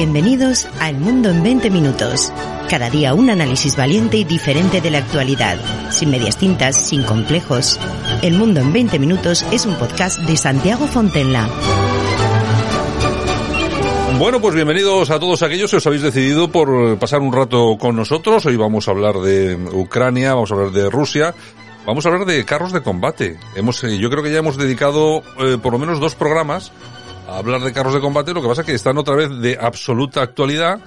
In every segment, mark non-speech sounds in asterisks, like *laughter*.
Bienvenidos a El Mundo en 20 Minutos. Cada día un análisis valiente y diferente de la actualidad, sin medias tintas, sin complejos. El Mundo en 20 Minutos es un podcast de Santiago Fontenla. Bueno, pues bienvenidos a todos aquellos que os habéis decidido por pasar un rato con nosotros. Hoy vamos a hablar de Ucrania, vamos a hablar de Rusia, vamos a hablar de carros de combate. Hemos, eh, yo creo que ya hemos dedicado eh, por lo menos dos programas a hablar de carros de combate, lo que pasa es que están otra vez de absoluta actualidad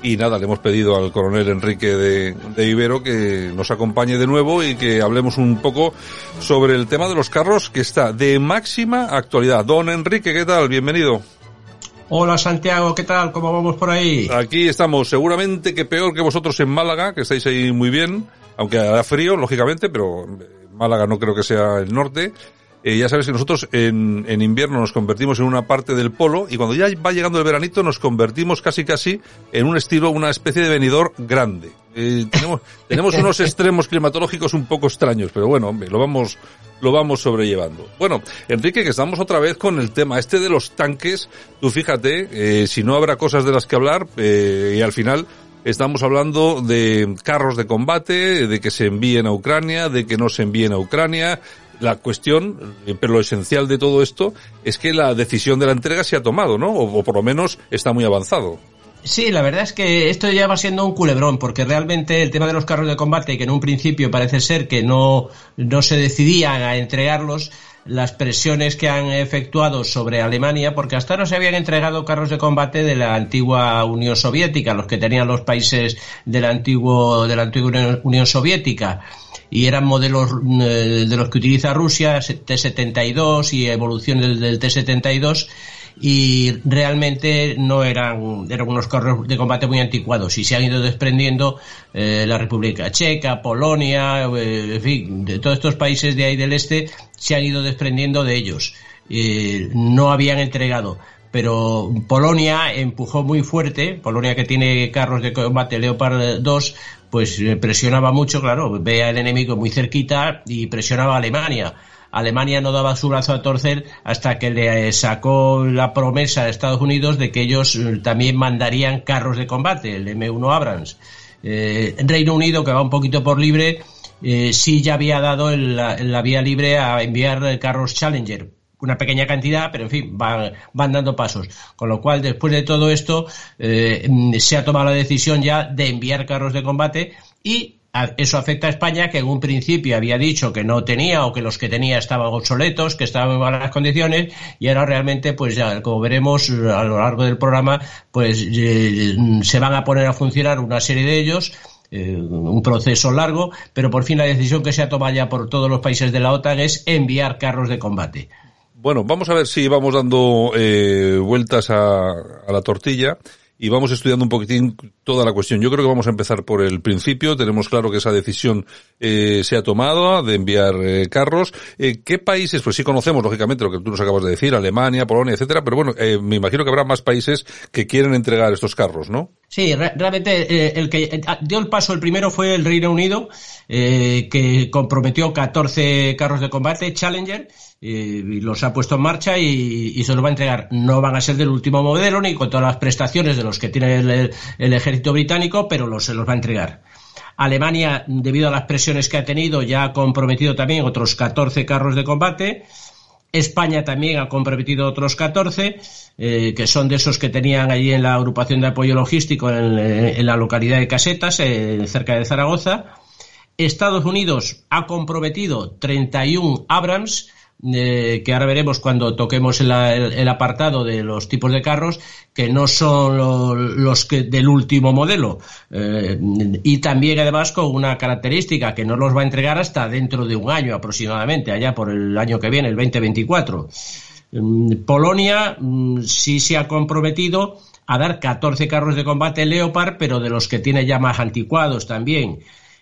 y nada, le hemos pedido al coronel Enrique de, de, Ibero que nos acompañe de nuevo y que hablemos un poco sobre el tema de los carros que está de máxima actualidad. Don Enrique, ¿qué tal? Bienvenido. Hola Santiago, ¿qué tal? ¿Cómo vamos por ahí? Aquí estamos, seguramente que peor que vosotros en Málaga, que estáis ahí muy bien, aunque hará frío, lógicamente, pero Málaga no creo que sea el norte. Eh, ya sabes que nosotros en, en, invierno nos convertimos en una parte del polo y cuando ya va llegando el veranito nos convertimos casi casi en un estilo, una especie de venidor grande. Eh, tenemos, *laughs* tenemos unos extremos climatológicos un poco extraños, pero bueno, hombre, lo vamos, lo vamos sobrellevando. Bueno, Enrique, que estamos otra vez con el tema este de los tanques. Tú fíjate, eh, si no habrá cosas de las que hablar, y al final Estamos hablando de carros de combate, de que se envíen a Ucrania, de que no se envíen a Ucrania, la cuestión, pero lo esencial de todo esto es que la decisión de la entrega se ha tomado, ¿no? O, o, por lo menos está muy avanzado. Sí, la verdad es que esto ya va siendo un culebrón, porque realmente el tema de los carros de combate, que en un principio parece ser que no, no se decidían a entregarlos, las presiones que han efectuado sobre Alemania, porque hasta ahora se habían entregado carros de combate de la antigua Unión Soviética, los que tenían los países de la, antiguo, de la antigua Unión Soviética. Y eran modelos eh, de los que utiliza Rusia, T-72 y evolución del, del T-72 y realmente no eran, eran unos carros de combate muy anticuados y se han ido desprendiendo eh, la República Checa, Polonia, eh, en fin, de todos estos países de ahí del este se han ido desprendiendo de ellos. Eh, no habían entregado pero Polonia empujó muy fuerte, Polonia que tiene carros de combate Leopard 2, pues presionaba mucho, claro, ve al enemigo muy cerquita y presionaba a Alemania. Alemania no daba su brazo a torcer hasta que le sacó la promesa a Estados Unidos de que ellos también mandarían carros de combate, el M1 Abrams. Eh, Reino Unido, que va un poquito por libre, eh, sí ya había dado la, vía libre a enviar carros Challenger. Una pequeña cantidad, pero en fin, van, dando pasos. Con lo cual, después de todo esto, eh, se ha tomado la decisión ya de enviar carros de combate y eso afecta a España, que en un principio había dicho que no tenía o que los que tenía estaban obsoletos, que estaban en malas condiciones, y ahora realmente, pues ya, como veremos a lo largo del programa, pues eh, se van a poner a funcionar una serie de ellos. Eh, un proceso largo, pero por fin la decisión que se ha tomado ya por todos los países de la OTAN es enviar carros de combate. Bueno, vamos a ver si vamos dando eh, vueltas a la tortilla y vamos estudiando un poquitín toda la cuestión. Yo creo que vamos a empezar por el principio. Tenemos claro que esa decisión eh, se ha tomado de enviar eh, carros. Eh, ¿Qué países? Pues sí conocemos, lógicamente, lo que tú nos acabas de decir, Alemania, Polonia, etcétera, pero bueno, eh, me imagino que habrá más países que quieren entregar estos carros, ¿no? Sí, re realmente el que dio el paso el primero fue el Reino Unido, que comprometió 14 carros de combate Challenger y los ha puesto en marcha y, y, se los va a entregar. No van a ser del último modelo ni con todas las prestaciones de los que tiene el, el ejército británico, pero los, se los va a entregar. Alemania, debido a las presiones que ha tenido, ya ha comprometido también otros 14 carros de combate. España también ha comprometido otros 14, eh, que son de esos que tenían allí en la agrupación de apoyo logístico en, en la localidad de Casetas, eh, cerca de Zaragoza. Estados Unidos ha comprometido 31 Abrams, eh, que ahora veremos cuando toquemos el, apartado de los tipos de carros, que no son los, que del último modelo. Eh, y también además con una característica que no los va a entregar hasta dentro de un año aproximadamente, allá por el año que viene, el 2024. Mm, Polonia mm, sí se ha comprometido a dar 14 carros de combate Leopard, pero de los que tiene ya más anticuados también.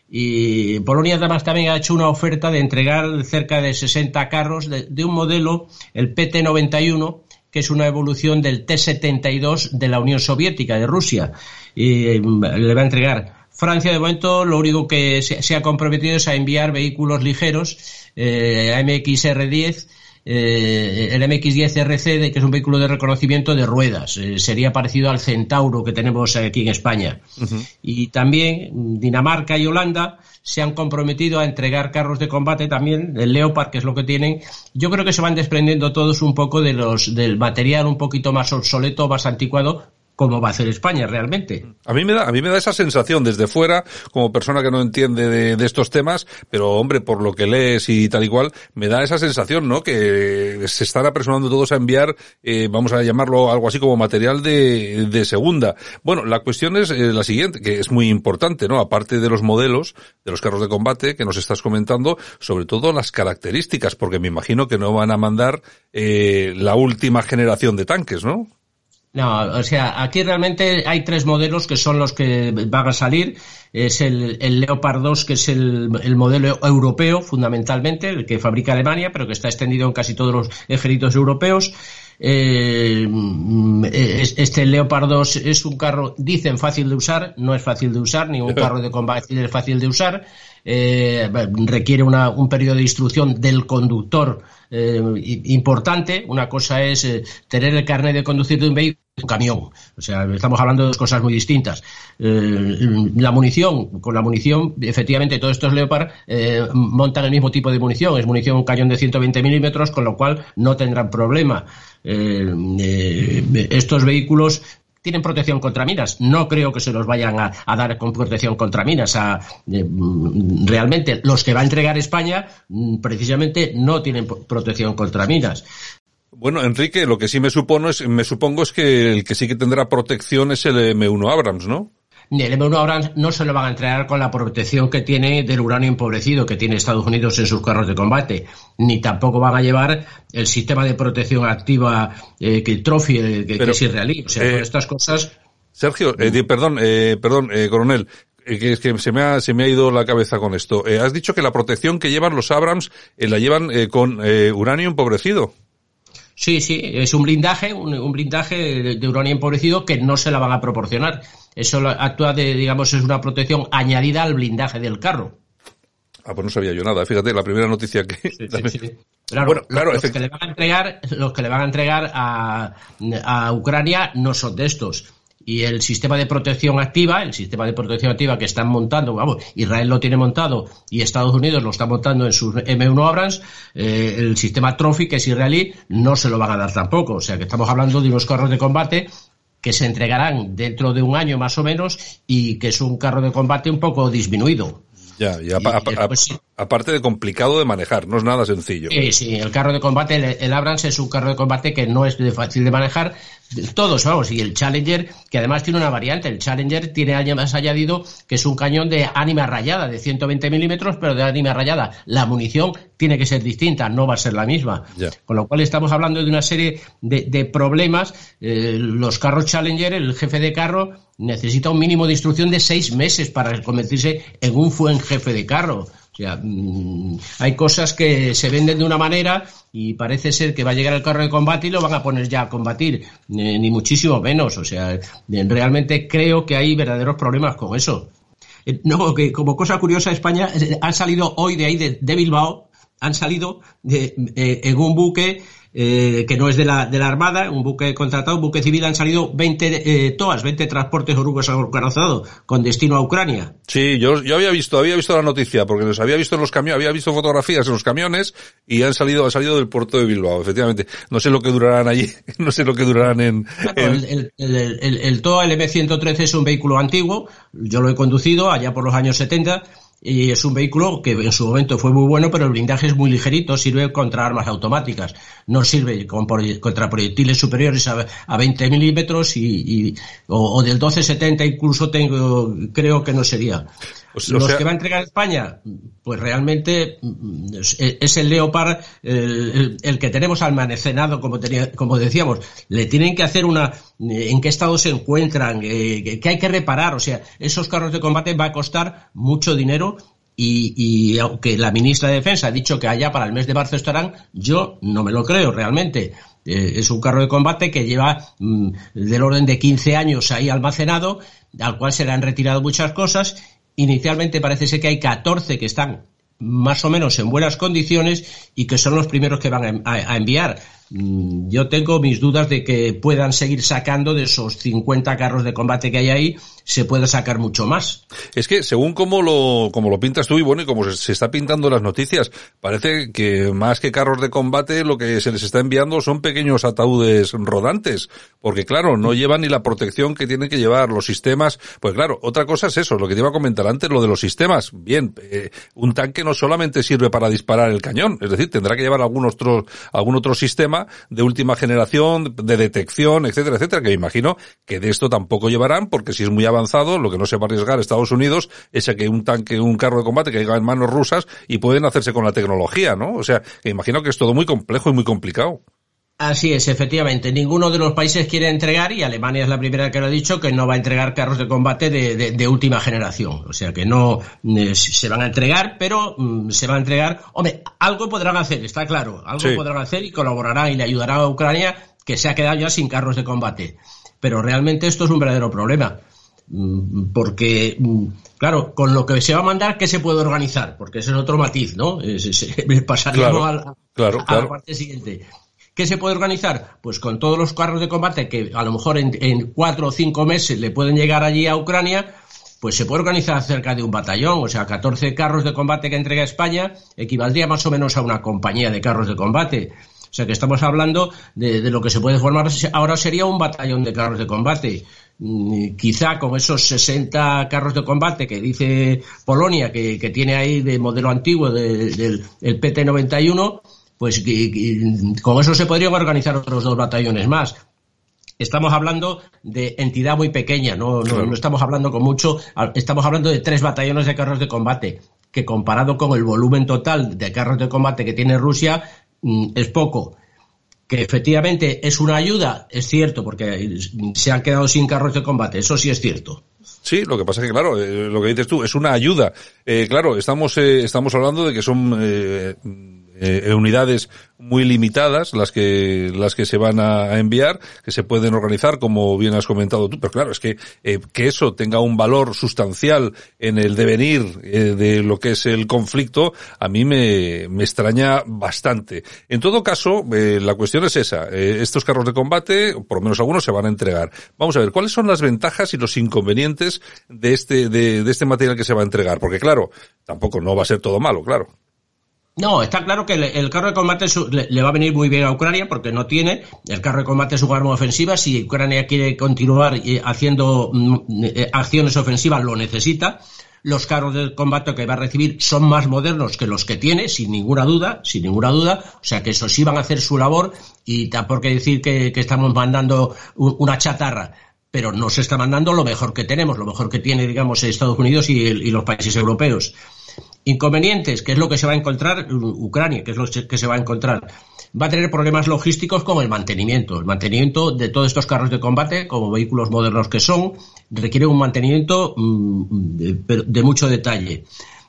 Y Polonia además también ha hecho una oferta de entregar cerca de 60 carros de, un modelo, el PT-91, que es una evolución del T-72 de la Unión Soviética, de Rusia. Y mm, le va a entregar. Francia, de momento, lo único que se, ha comprometido es a enviar vehículos ligeros, eh, AMX-R10, eh, el MX-10 RC, que es un vehículo de reconocimiento de ruedas. Eh, sería parecido al Centauro que tenemos aquí en España. Y también Dinamarca y Holanda se han comprometido a entregar carros de combate también, el Leopard, que es lo que tienen. Yo creo que se van desprendiendo todos un poco de los, del material un poquito más obsoleto, más anticuado, cómo va a hacer España realmente. A mí me da, a mí me da esa sensación desde fuera, como persona que no entiende de, estos temas, pero hombre, por lo que lees y tal y cual, me da esa sensación, ¿no? Que se están apresurando todos a enviar, eh, vamos a llamarlo algo así como material de, de segunda. Bueno, la cuestión es eh, la siguiente, que es muy importante, ¿no? Aparte de los modelos, de los carros de combate que nos estás comentando, sobre todo las características, porque me imagino que no van a mandar eh, la última generación de tanques, ¿no? No, o sea, aquí realmente hay tres modelos que son los que van a salir. Es el, Leopard 2, que es el, modelo europeo, fundamentalmente, el que fabrica Alemania, pero que está extendido en casi todos los ejércitos europeos. Eh, este Leopard 2 es un carro, dicen fácil de usar, no es fácil de usar, ningún *laughs* carro de combate es fácil de usar. Eh, requiere un periodo de instrucción del conductor eh, importante. Una cosa es tener el carnet de conducir de un vehículo un camión. O sea, estamos hablando de dos cosas muy distintas. Eh, la munición, con la munición, efectivamente, todos estos Leopard eh, montan el mismo tipo de munición. Es munición un cañón de 120 milímetros, con lo cual no tendrán problema. Eh, estos vehículos tienen protección contra minas. No creo que se los vayan a, dar con protección contra minas. A, realmente, los que va a entregar España, mm, precisamente, no tienen protección contra minas. Bueno, Enrique, lo que sí me supongo es, me supongo es que el que sí que tendrá protección es el M1 Abrams, ¿no? El M1 Abrams no se lo van a entregar con la protección que tiene del uranio empobrecido que tiene Estados Unidos en sus carros de combate, ni tampoco van a llevar el sistema de protección activa eh, que el Trophy, eh, que, es israelí. O sea, con eh, estas cosas. Sergio, perdón, perdón, coronel, que es que se me ha, se me ha ido la cabeza con esto. has dicho que la protección que llevan los Abrams la llevan con uranio empobrecido. Sí, sí, es un blindaje, un, blindaje de, uranio empobrecido que no se la van a proporcionar. Eso actúa de, digamos, es una protección añadida al blindaje del carro. Ah, pues no sabía yo nada. Fíjate, la primera noticia que. *laughs* Claro, bueno, claro, los, que le van a entregar, los que le van a entregar a, a Ucrania no son de estos y el sistema de protección activa, el sistema de protección activa que están montando, vamos, Israel lo tiene montado y Estados Unidos lo está montando en sus M1 Abrams, eh, el sistema Trophy, que es israelí, no se lo van a dar tampoco. O sea que estamos hablando de unos carros de combate que se entregarán dentro de un año más o menos y que es un carro de combate un poco disminuido. Ya, y, aparte de complicado de manejar, no es nada sencillo. Sí, sí, el carro de combate, el, el Abrams es un carro de combate que no es fácil de manejar, todos, vamos, y el Challenger, que además tiene una variante, el Challenger tiene además añadido que es un cañón de ánima rayada, de 120 milímetros, pero de ánima rayada. La munición tiene que ser distinta, no va a ser la misma. Con lo cual estamos hablando de una serie de, problemas. Eh, los carros Challenger, el jefe de carro, necesita un mínimo de instrucción de seis meses para convertirse en un buen jefe de carro. O sea, mm, hay cosas que se venden de una manera y parece ser que va a llegar el carro de combate y lo van a poner ya a combatir, eh, ni muchísimo menos. O sea, eh, realmente creo que hay verdaderos problemas con eso. Eh, no, que como cosa curiosa, España han salido hoy de ahí, de, Bilbao, han salido de, en un buque eh, que no es de la, de la Armada, un buque contratado, un buque civil, han salido 20 eh, TOAS, 20 transportes orugas acorazados con destino a Ucrania. Sí, yo, yo había visto, había visto la noticia, porque los había visto en los camiones, había visto fotografías en los camiones y han salido, han salido del puerto de Bilbao, efectivamente. No sé lo que durarán allí, *laughs* no sé lo que durarán en... El, el, el, TOA, el M113 es un vehículo antiguo, yo lo he conducido allá por los años 70, y es un vehículo que en su momento fue muy bueno, pero el blindaje es muy ligerito, sirve contra armas automáticas, no sirve contra proyectiles superiores a, a 20 milímetros y, o, del 1270 incluso tengo, creo que no sería. Los que va a entregar España, pues realmente mm, es el Leopard el, que tenemos almacenado, como, tenía, como decíamos. Le tienen que hacer una, eh, en qué estado se encuentran, eh, qué hay que reparar. O sea, esos carros de combate va a costar mucho dinero y, y, aunque la ministra de Defensa ha dicho que allá para el mes de marzo estarán, yo no me lo creo realmente. Eh, es un carro de combate que lleva mm, del orden de 15 años ahí almacenado, al cual se le han retirado muchas cosas. Inicialmente parece ser que hay 14 que están más o menos en buenas condiciones y que son los primeros que van a enviar. Mm, yo tengo mis dudas de que puedan seguir sacando de esos 50 carros de combate que hay ahí, se pueda sacar mucho más. Es que según como lo, como lo pintas tú y bueno, y como se, está pintando las noticias, parece que más que carros de combate, lo que se les está enviando son pequeños ataúdes rodantes, porque claro, no llevan ni la protección que tienen que llevar los sistemas. Pues claro, otra cosa es eso, lo que te iba a comentar antes, lo de los sistemas. Bien, eh, un tanque no solamente sirve para disparar el cañón, es decir, tendrá que llevar algún otro, algún otro sistema de última generación, de detección, etcétera, etcétera, que me imagino que de esto tampoco llevarán, porque si es muy avanzado, lo que no se va a arriesgar Estados Unidos es a que un tanque, un carro de combate caiga en manos rusas y pueden hacerse con la tecnología, ¿no? O sea, que imagino que es todo muy complejo y muy complicado. Así es, efectivamente. Ninguno de los países quiere entregar, y Alemania es la primera que lo ha dicho, que no va a entregar carros de combate de, última generación. O sea, que no eh, se van a entregar, pero mm, se va a entregar. Hombre, algo podrán hacer, está claro. Algo podrán hacer y colaborará y le ayudará a Ucrania, que se ha quedado ya sin carros de combate. Pero realmente esto es un verdadero problema. Mm, porque, mm, claro, con lo que se va a mandar, ¿qué se puede organizar? Porque ese es otro matiz, ¿no? pasaríamos a la parte siguiente ¿Qué se puede organizar? Pues con todos los carros de combate que a lo mejor en, cuatro o cinco meses le pueden llegar allí a Ucrania, pues se puede organizar cerca de un batallón, o sea, 14 carros de combate que entrega España equivaldría más o menos a una compañía de carros de combate. O sea que estamos hablando de, lo que se puede formar ahora sería un batallón de carros de combate. Mm, quizá con esos 60 carros de combate que dice Polonia que, tiene ahí de modelo antiguo del PT-91, pues con eso se podrían organizar otros dos batallones más. Estamos hablando de entidad muy pequeña, no, no, estamos hablando con mucho, estamos hablando de tres batallones de carros de combate, que comparado con el volumen total de carros de combate que tiene Rusia, mm, es poco. Que efectivamente es una ayuda, es cierto, porque se han quedado sin carros de combate, eso sí es cierto. Sí, lo que pasa es que, claro, eh, lo que dices tú, es una ayuda. Eh, claro, estamos, eh, estamos hablando de que son eh, unidades muy limitadas las que las que se van a, enviar que se pueden organizar como bien has comentado tú. Pero claro es que eh, que eso tenga un valor sustancial en el devenir eh, de lo que es el conflicto a mí me, me extraña bastante. En todo caso eh, la cuestión es esa. Estos carros de combate por lo menos algunos se van a entregar. Vamos a ver cuáles son las ventajas y los inconvenientes de este de, de este material que se va a entregar porque claro tampoco no va a ser todo malo claro no, está claro que el, carro de combate le, va a venir muy bien a Ucrania porque no tiene. El carro de combate es un arma ofensiva. Si Ucrania quiere continuar eh, haciendo mm, eh, acciones ofensivas, lo necesita. Los carros de combate que va a recibir son más modernos que los que tiene, sin ninguna duda, sin ninguna duda. O sea que esos sí van a hacer su labor y tampoco hay que decir que, estamos mandando una chatarra pero no se está mandando lo mejor que tenemos, lo mejor que tiene, digamos, Estados Unidos y los países europeos. Inconvenientes, que es lo que se va a encontrar Ucrania, que es lo que se va a encontrar. Va a tener problemas logísticos como el mantenimiento. El mantenimiento de todos estos carros de combate, como vehículos modernos que son, requiere un mantenimiento mm, de, mucho detalle.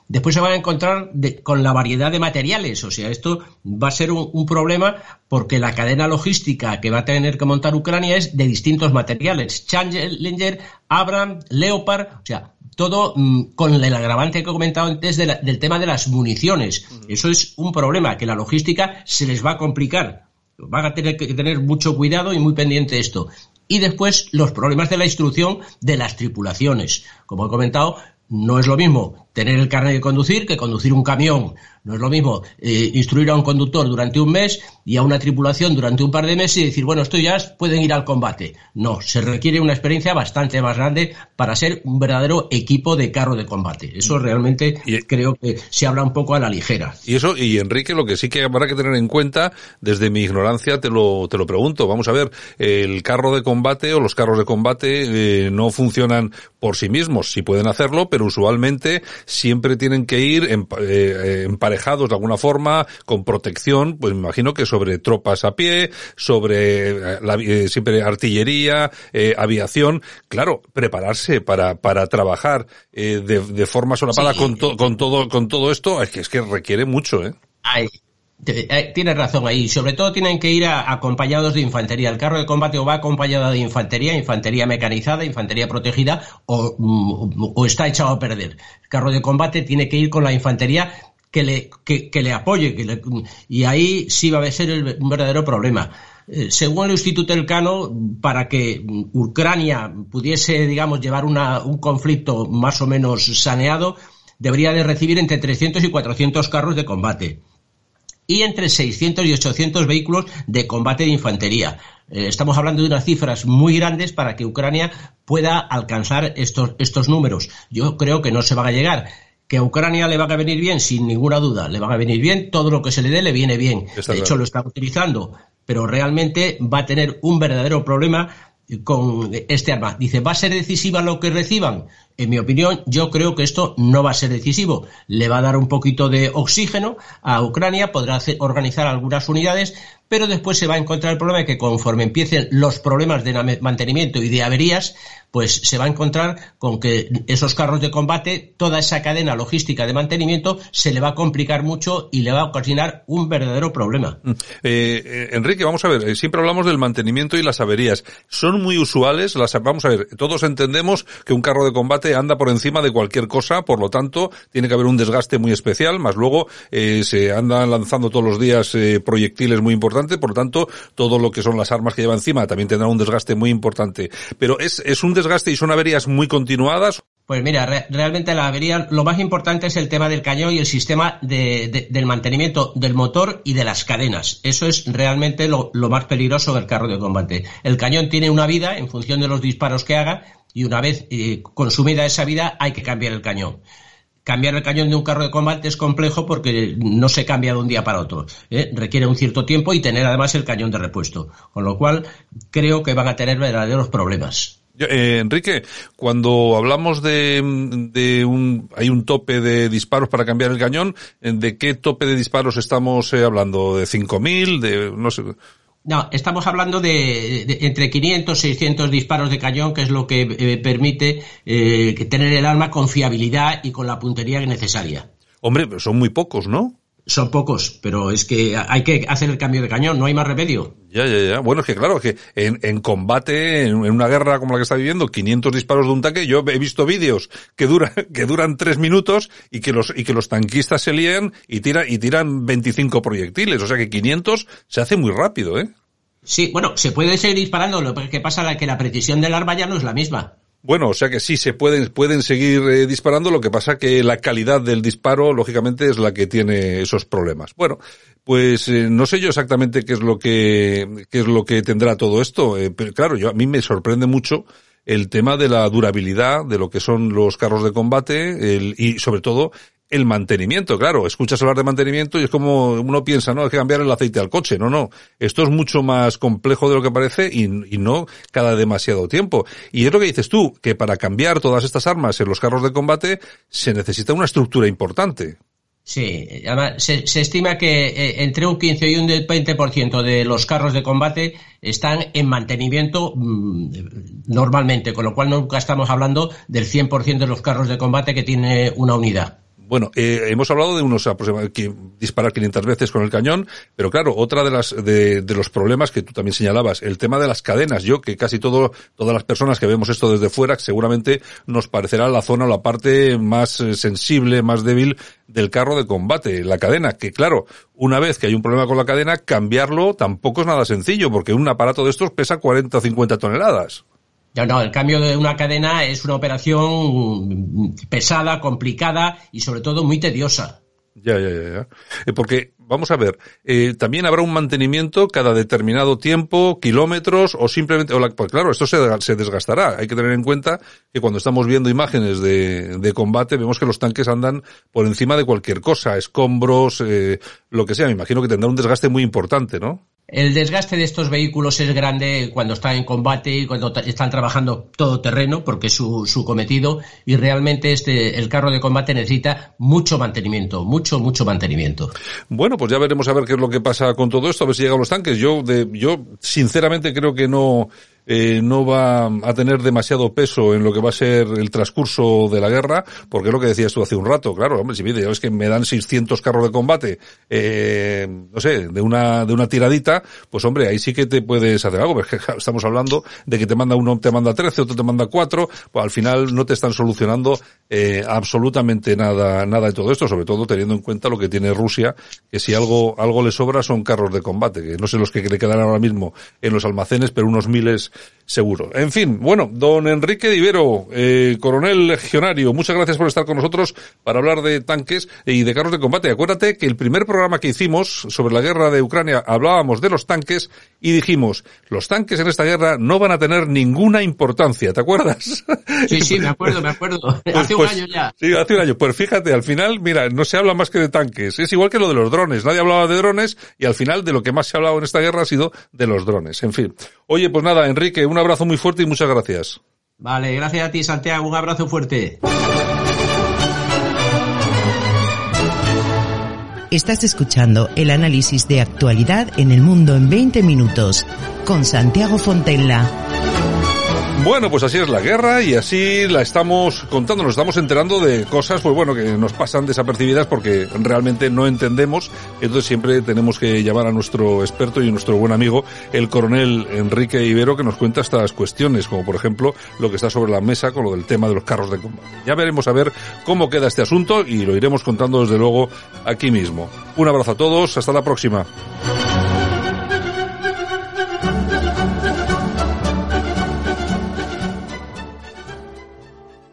Después se va a encontrar con la variedad de materiales, o sea, esto va a ser un, un, problema porque la cadena logística que va a tener que montar Ucrania es de distintos materiales. Challenger, Abram, Leopard, o sea, todo mm, con el agravante que he comentado antes del tema de las municiones. Eso es un problema, que la logística se les va a complicar. Van a tener que tener mucho cuidado y muy pendiente esto. Y después los problemas de la instrucción de las tripulaciones. Como he comentado, no es lo mismo tener el carnet de conducir que conducir un camión No es lo mismo eh, instruir a un conductor durante un mes y a una tripulación durante un par de meses y decir, bueno, estos ya pueden ir al combate. No, se requiere una experiencia bastante más grande para ser un verdadero equipo de carro de combate. Eso realmente creo que se habla un poco a la ligera. Y eso, y Enrique, lo que sí que habrá que tener en cuenta, desde mi ignorancia te lo, te lo pregunto. Vamos a ver, el carro de combate o los carros de combate eh, no funcionan por sí mismos. Sí pueden hacerlo, pero usualmente siempre tienen que ir en, eh, de alguna forma, con protección, pues me imagino que sobre tropas a pie, sobre eh, la, eh, siempre artillería, eh, aviación. Claro, prepararse para, para trabajar de, de, forma solapada con, con todo, con todo esto, es que, es que requiere mucho, ¿eh? Ay. Tienes razón ahí. Sobre todo tienen que ir acompañados de infantería. El carro de combate o va acompañado de infantería, infantería mecanizada, infantería protegida, o, mm, o, está echado a perder. El carro de combate tiene que ir con la infantería que le, que, le apoye. Que le, y ahí sí va a ser el, un verdadero problema. Eh, según el Instituto Elcano, para que Ucrania pudiese, digamos, llevar una, un conflicto más o menos saneado, debería de recibir entre 300 y 400 carros de combate y entre 600 y 800 vehículos de combate de infantería. Eh, estamos hablando de unas cifras muy grandes para que Ucrania pueda alcanzar estos, estos números. Yo creo que no se van a llegar que a Ucrania le va a venir bien, sin ninguna duda, le va a venir bien, todo lo que se le dé le viene bien. de hecho, lo está utilizando, pero realmente va a tener un verdadero problema con este arma. Dice, ¿va a ser decisiva lo que reciban? En mi opinión, yo creo que esto no va a ser decisivo. Le va a dar un poquito de oxígeno a Ucrania, podrá organizar algunas unidades, pero después se va a encontrar el problema de que conforme empiecen los problemas de mantenimiento y de averías, pues se va a encontrar con que esos carros de combate, toda esa cadena logística de mantenimiento, se le va a complicar mucho y le va a ocasionar un verdadero problema. Mm. Eh, eh, Enrique, vamos a ver, eh, siempre hablamos del mantenimiento y las averías. Son muy usuales, las, vamos a ver, todos entendemos que un carro de combate anda por encima de cualquier cosa, por lo tanto, tiene que haber un desgaste muy especial, más luego se andan lanzando todos los días proyectiles muy importantes por lo tanto, todo lo que son las armas que lleva encima también tendrá un desgaste muy importante. Pero es, es un desgaste y son averías muy continuadas. Pues mira, realmente la avería, lo más importante es el tema del cañón y el sistema de, del mantenimiento del motor y de las cadenas. Eso es realmente lo, lo, más peligroso del carro de combate. El cañón tiene una vida en función de los disparos que haga y una vez eh, consumida esa vida hay que cambiar el cañón cambiar el cañón de un carro de combate es complejo porque no se cambia de un día para otro. ¿eh? Requiere un cierto tiempo y tener además el cañón de repuesto. Con lo cual, creo que van a tener verdaderos problemas. Eh, Enrique, cuando hablamos de, de, un, hay un tope de disparos para cambiar el cañón, ¿de qué tope de disparos estamos eh, hablando? ¿De 5.000? De, no sé. No, estamos hablando de, entre 500 y 600 disparos de cañón, que es lo que eh, permite eh, tener el arma con fiabilidad y con la puntería necesaria. Hombre, son muy pocos, ¿no? Son pocos, pero es que hay que hacer el cambio de cañón, no hay más remedio. Ya, ya, ya. Bueno, es que claro, que en, en combate, en, una guerra como la que está viviendo, 500 disparos de un tanque, yo he visto vídeos que duran, *laughs* que duran tres minutos y que los, y que los tanquistas se lían y tiran, y tiran 25 proyectiles. O sea que 500 se hace muy rápido, ¿eh? Sí, bueno, se puede seguir disparando, lo que pasa es que la precisión del arma ya no es la misma. Bueno, o sea que sí se pueden pueden seguir eh, disparando, lo que pasa que la calidad del disparo lógicamente es la que tiene esos problemas. Bueno, pues eh, no sé yo exactamente qué es lo que qué es lo que tendrá todo esto, eh, pero claro, yo a mí me sorprende mucho el tema de la durabilidad de lo que son los carros de combate el, y sobre todo el mantenimiento, claro, escuchas hablar de mantenimiento y es como uno piensa, no, hay que cambiar el aceite al coche, no, no, esto es mucho más complejo de lo que parece y, no cada demasiado tiempo. Y es lo que dices tú, que para cambiar todas estas armas en los carros de combate se necesita una estructura importante. Sí, además se, estima que eh, entre un 15 y un 20% de los carros de combate están en mantenimiento mmm, normalmente, con lo cual nunca estamos hablando del 100% de los carros de combate que tiene una unidad. Bueno, eh, hemos hablado de unos que disparar 500 veces con el cañón, pero claro, otra de las de, de, los problemas que tú también señalabas, el tema de las cadenas. Yo que casi todo todas las personas que vemos esto desde fuera, seguramente nos parecerá la zona, la parte más eh, sensible, más débil del carro de combate, la cadena. Que claro, una vez que hay un problema con la cadena, cambiarlo tampoco es nada sencillo, porque un aparato de estos pesa 40 o 50 toneladas. No, el cambio de una cadena es una operación pesada, complicada y sobre todo muy tediosa. Ya, ya, ya. ya. Eh, porque, vamos a ver, eh, también habrá un mantenimiento cada determinado tiempo, kilómetros, o simplemente, pues claro, esto se, desgastará. Hay que tener en cuenta que cuando estamos viendo imágenes de, de combate, vemos que los tanques andan por encima de cualquier cosa, escombros, eh, lo que sea. Me imagino que tendrá un desgaste muy importante, ¿no? El desgaste de estos vehículos es grande cuando están en combate y cuando están trabajando todo terreno, porque es su, su, cometido, y realmente este, el carro de combate necesita mucho mantenimiento, mucho, mucho mantenimiento. Bueno, pues ya veremos a ver qué es lo que pasa con todo esto, a ver si llegan los tanques. Yo, de, yo sinceramente creo que no, eh, no va a tener demasiado peso en lo que va a ser el transcurso de la guerra, porque es lo que decías tú hace un rato, claro, hombre, si me es que me dan 600 carros de combate, eh, no sé, de una, de una tiradita, pues hombre, ahí sí que te puedes hacer algo, porque *laughs* estamos hablando de que te manda uno, te manda 13, otro te manda 4, pues al final no te están solucionando eh, absolutamente nada, nada de todo esto, sobre todo teniendo en cuenta lo que tiene Rusia, que si algo, algo le sobra son carros de combate, que no sé los que le quedan ahora mismo en los almacenes, pero unos miles seguro. En fin, bueno, don Enrique Divero, eh, coronel legionario, muchas gracias por estar con nosotros para hablar de tanques y de carros de combate. Acuérdate que el primer programa que hicimos sobre la guerra de Ucrania hablábamos de los tanques y dijimos, los tanques en esta guerra no van a tener ninguna importancia, ¿te acuerdas? Sí, sí, me acuerdo, me acuerdo. *laughs* Pues, hace un pues, año ya. Sí, hace un año. Pues fíjate, al final, mira, no se habla más que de tanques. Es igual que lo de los drones. Nadie hablaba de drones y al final de lo que más se ha hablado en esta guerra ha sido de los drones. En fin. Oye, pues nada, Enrique, un abrazo muy fuerte y muchas gracias. Vale, gracias a ti, Santiago. Un abrazo fuerte. Estás escuchando el análisis de actualidad en el mundo en 20 minutos con Santiago Fontella. Bueno, pues así es la guerra y así la estamos contando, nos estamos enterando de cosas, pues bueno, que nos pasan desapercibidas porque realmente no entendemos. Entonces siempre tenemos que llamar a nuestro experto y nuestro buen amigo, el coronel Enrique Ibero, que nos cuenta estas cuestiones, como por ejemplo lo que está sobre la mesa con lo del tema de los carros de combate. Ya veremos a ver cómo queda este asunto y lo iremos contando desde luego aquí mismo. Un abrazo a todos, hasta la próxima.